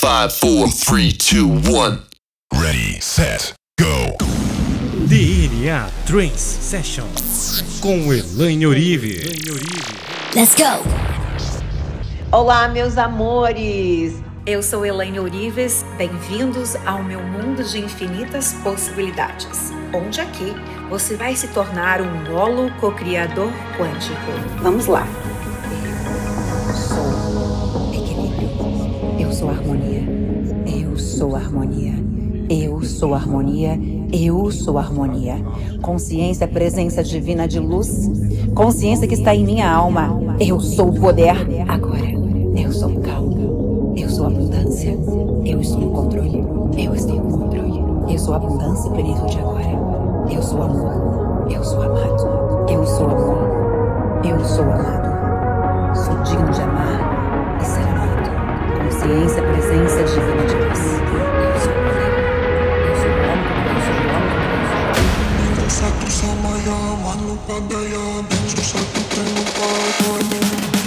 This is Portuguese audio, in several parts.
5, 4, 3, 2, 1. Ready, set, go. DNA Trance Session com Elaine Orive. Let's go. Olá, meus amores. Eu sou Elaine Orives, bem-vindos ao meu mundo de infinitas possibilidades, onde aqui você vai se tornar um bolo co-criador quântico. Vamos lá! sou harmonia. Eu sou harmonia. Eu sou harmonia. Eu sou harmonia. Consciência, presença divina de luz. Consciência que está em minha alma. Eu sou o poder agora. Eu sou o calma. Eu sou a abundância. Eu estou no controle. Eu estou no controle. Eu sou a abundância e plenitude agora. Eu sou amor. Eu sou amado. Eu sou amor. Eu sou amado. Sou digno de amar experiência a presença divina de Deus. Eu sou eu sou eu sou eu sou eu sou eu sou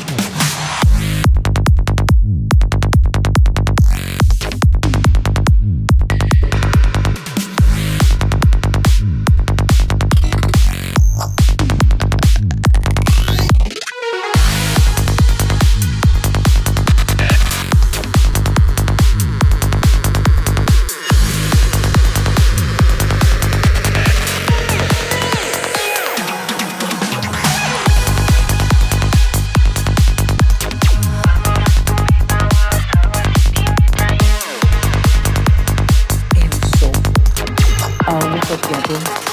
这是点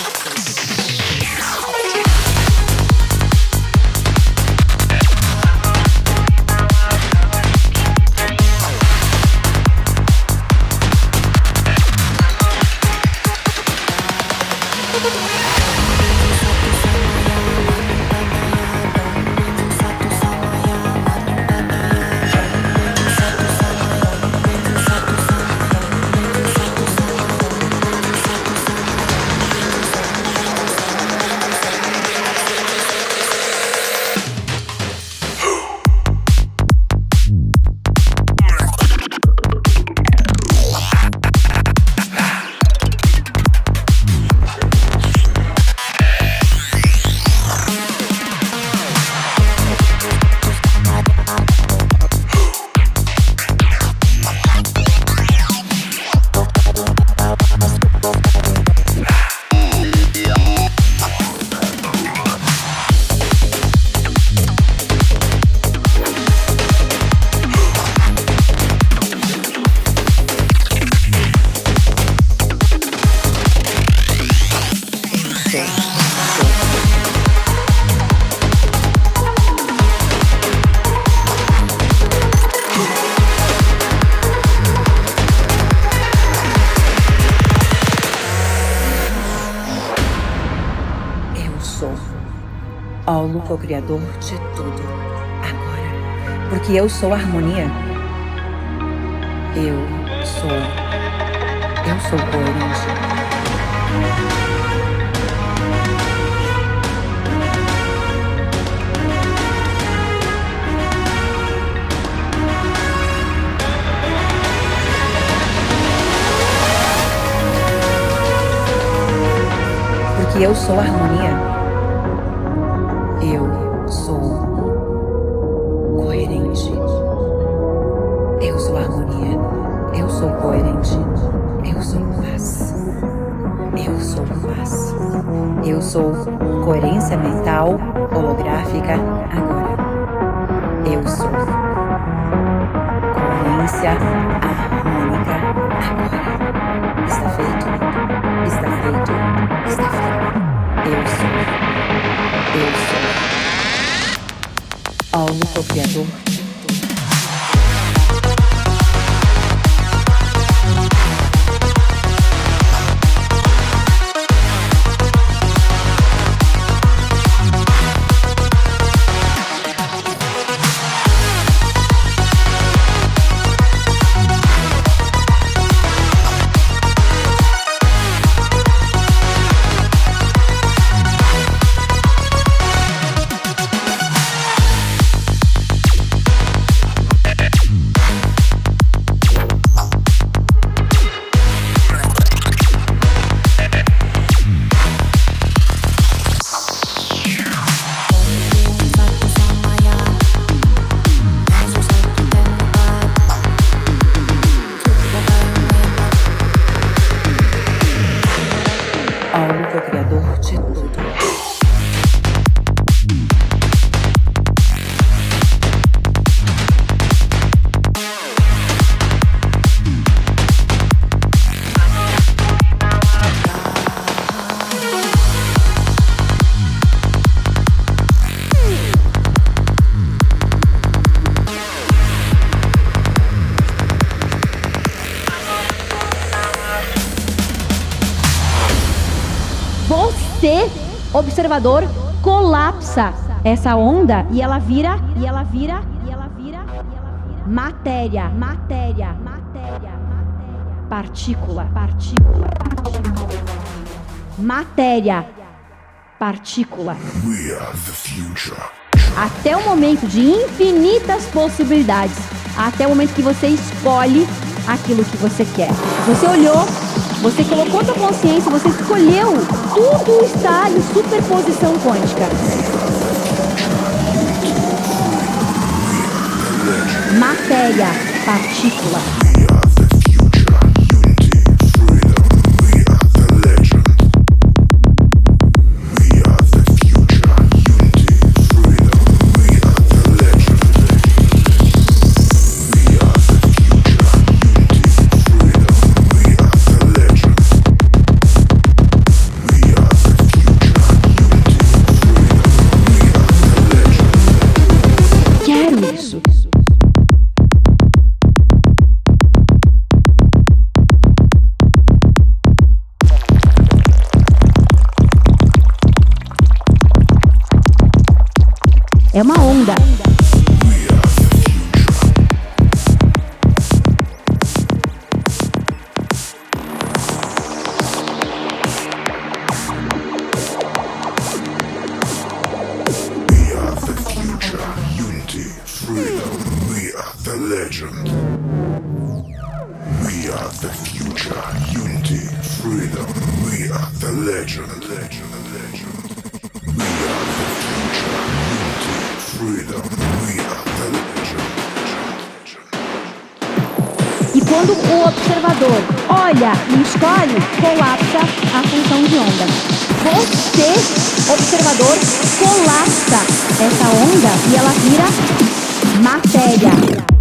co-criador de tudo, agora. Porque eu sou a harmonia. Eu sou. Eu sou coerente. eu sou a harmonia. harmônica, harmônica, agora. Está feito, está feito, está feito. Eu sou, eu sou. Ao copiador. Colapsa essa onda e ela vira, e ela vira, e ela vira, matéria, matéria, matéria, partícula, partícula, partícula. matéria, partícula. We are the future. Até o momento de infinitas possibilidades, até o momento que você escolhe aquilo que você quer. Você olhou, você colocou sua consciência, você escolheu. Tudo está em superposição quântica. Matéria, partícula. É uma onda. O observador olha e escolhe, colapsa a função de onda. Você, observador, colapsa essa onda e ela vira matéria.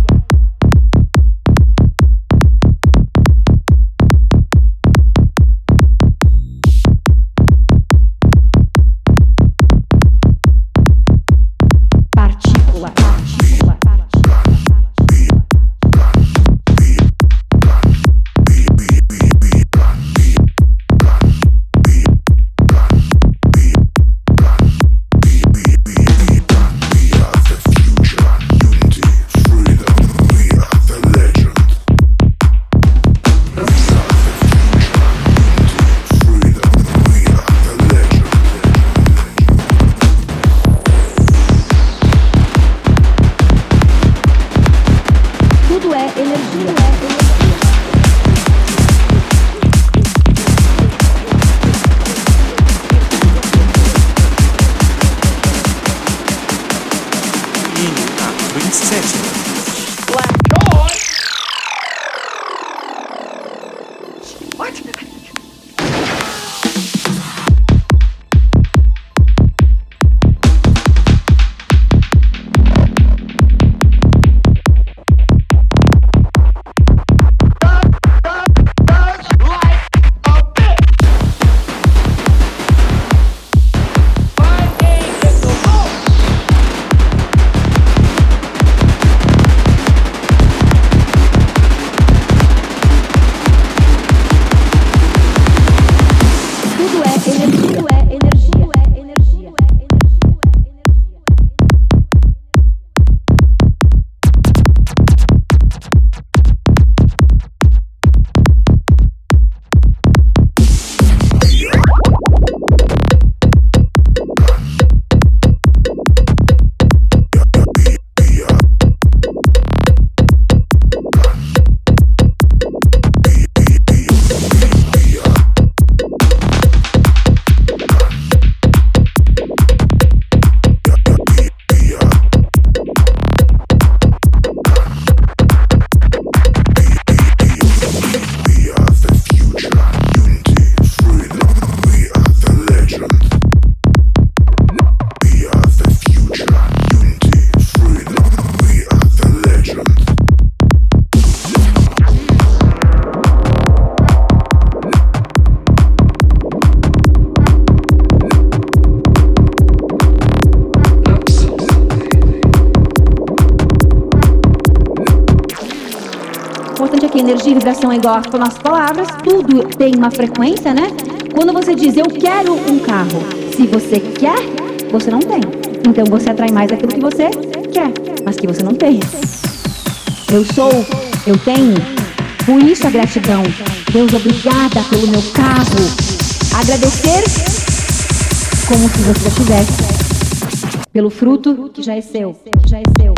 Session. Importante que energia e vibração é igual às nossas palavras, tudo tem uma frequência, né? Quando você diz eu quero um carro, se você quer, você não tem. Então você atrai mais aquilo que você quer, mas que você não tem. Eu sou, eu tenho. Por isso a gratidão. Deus, obrigada pelo meu carro. Agradecer como se você já tivesse. Pelo fruto que já é seu, que já é seu.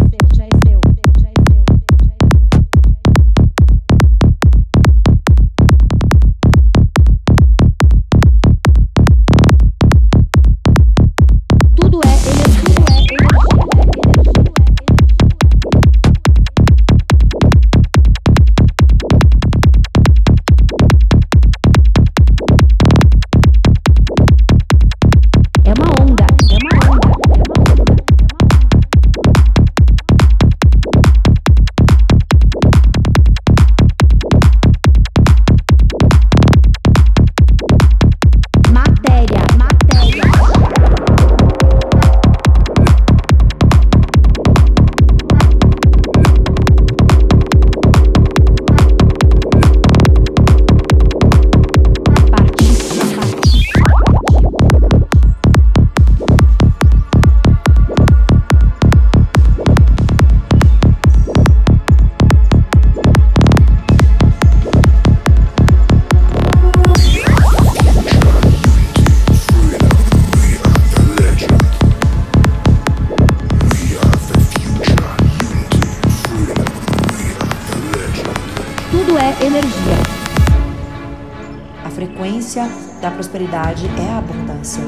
Frequência da prosperidade é a abundância.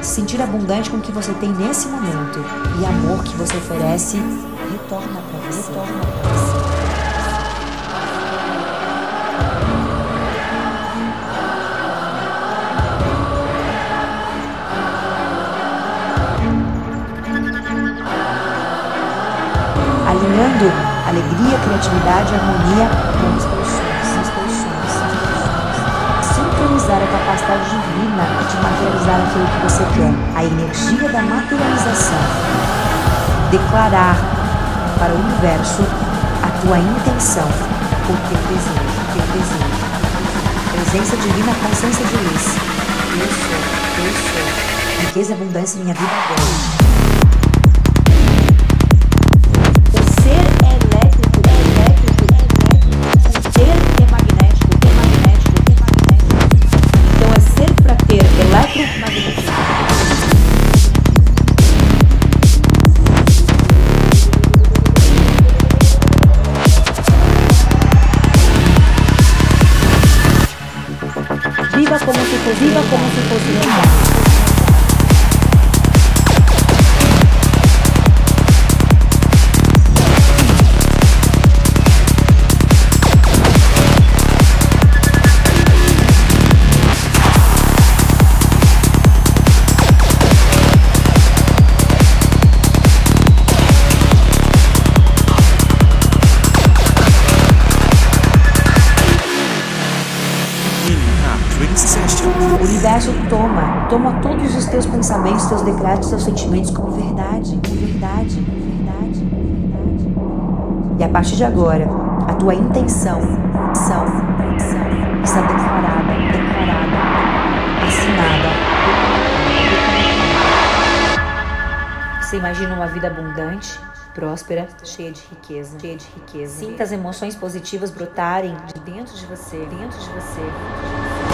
Se sentir abundante com o que você tem nesse momento e amor que você oferece retorna para você. Retorna pra você. alinhando alegria, criatividade e harmonia Sincronizar a capacidade divina de materializar aquilo que você quer, a energia da materialização. Declarar para o universo a tua intenção, o teu desejo, o teu desejo. Presença divina, consciência de luz. Eu sou, eu sou. Riqueza e abundância em minha vida agora. Viva como se fosse verdade. O universo toma, toma todos os teus pensamentos, teus decretos, teus sentimentos como verdade, como verdade, como verdade, como verdade. E a partir de agora, a tua intenção, são, são, está declarada, declarada, assinada. Você imagina uma vida abundante, próspera, cheia de riqueza, cheia de riqueza. Sinta as emoções positivas brotarem de dentro de você, dentro de você. Dentro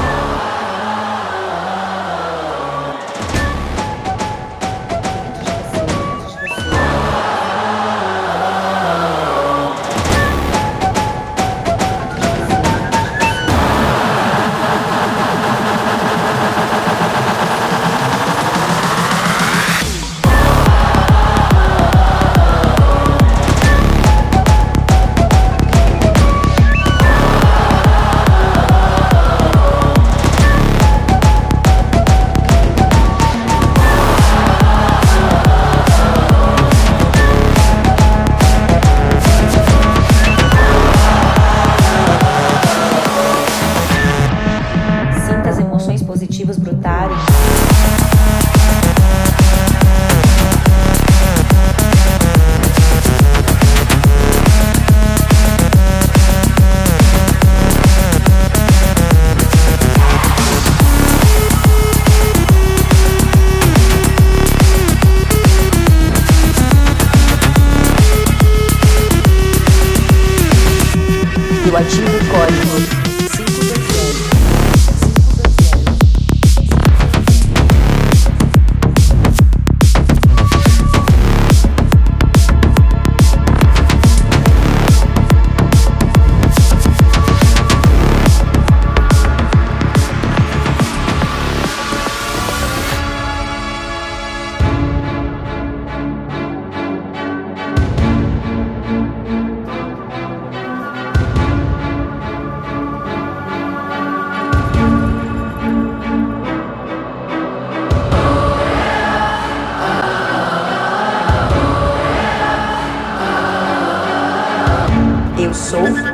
Eu sou ativado.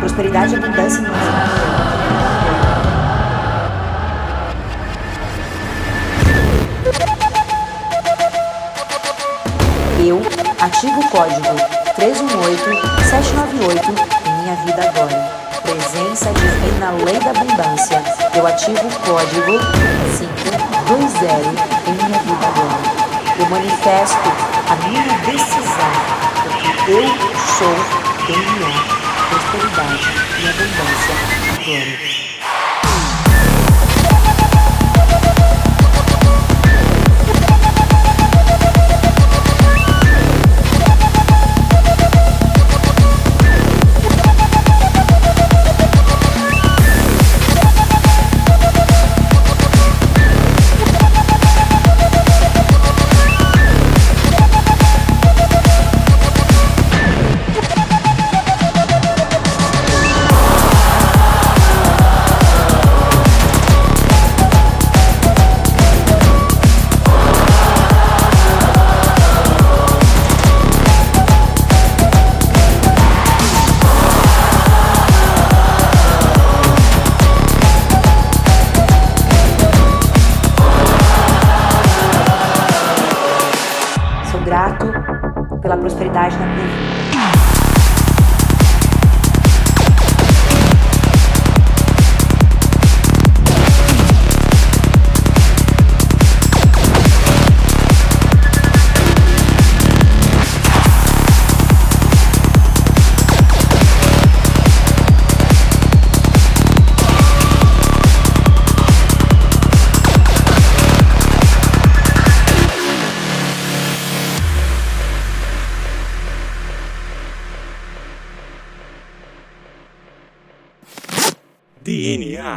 Prosperidade e abundância no nosso Eu ativo o código 318798 em minha vida agora. Presença divina, lei da abundância. Eu ativo o código 520 em minha vida agora. Eu manifesto a minha decisão, porque eu sou DNA, prosperidade e abundância agora.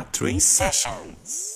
Three Sessions.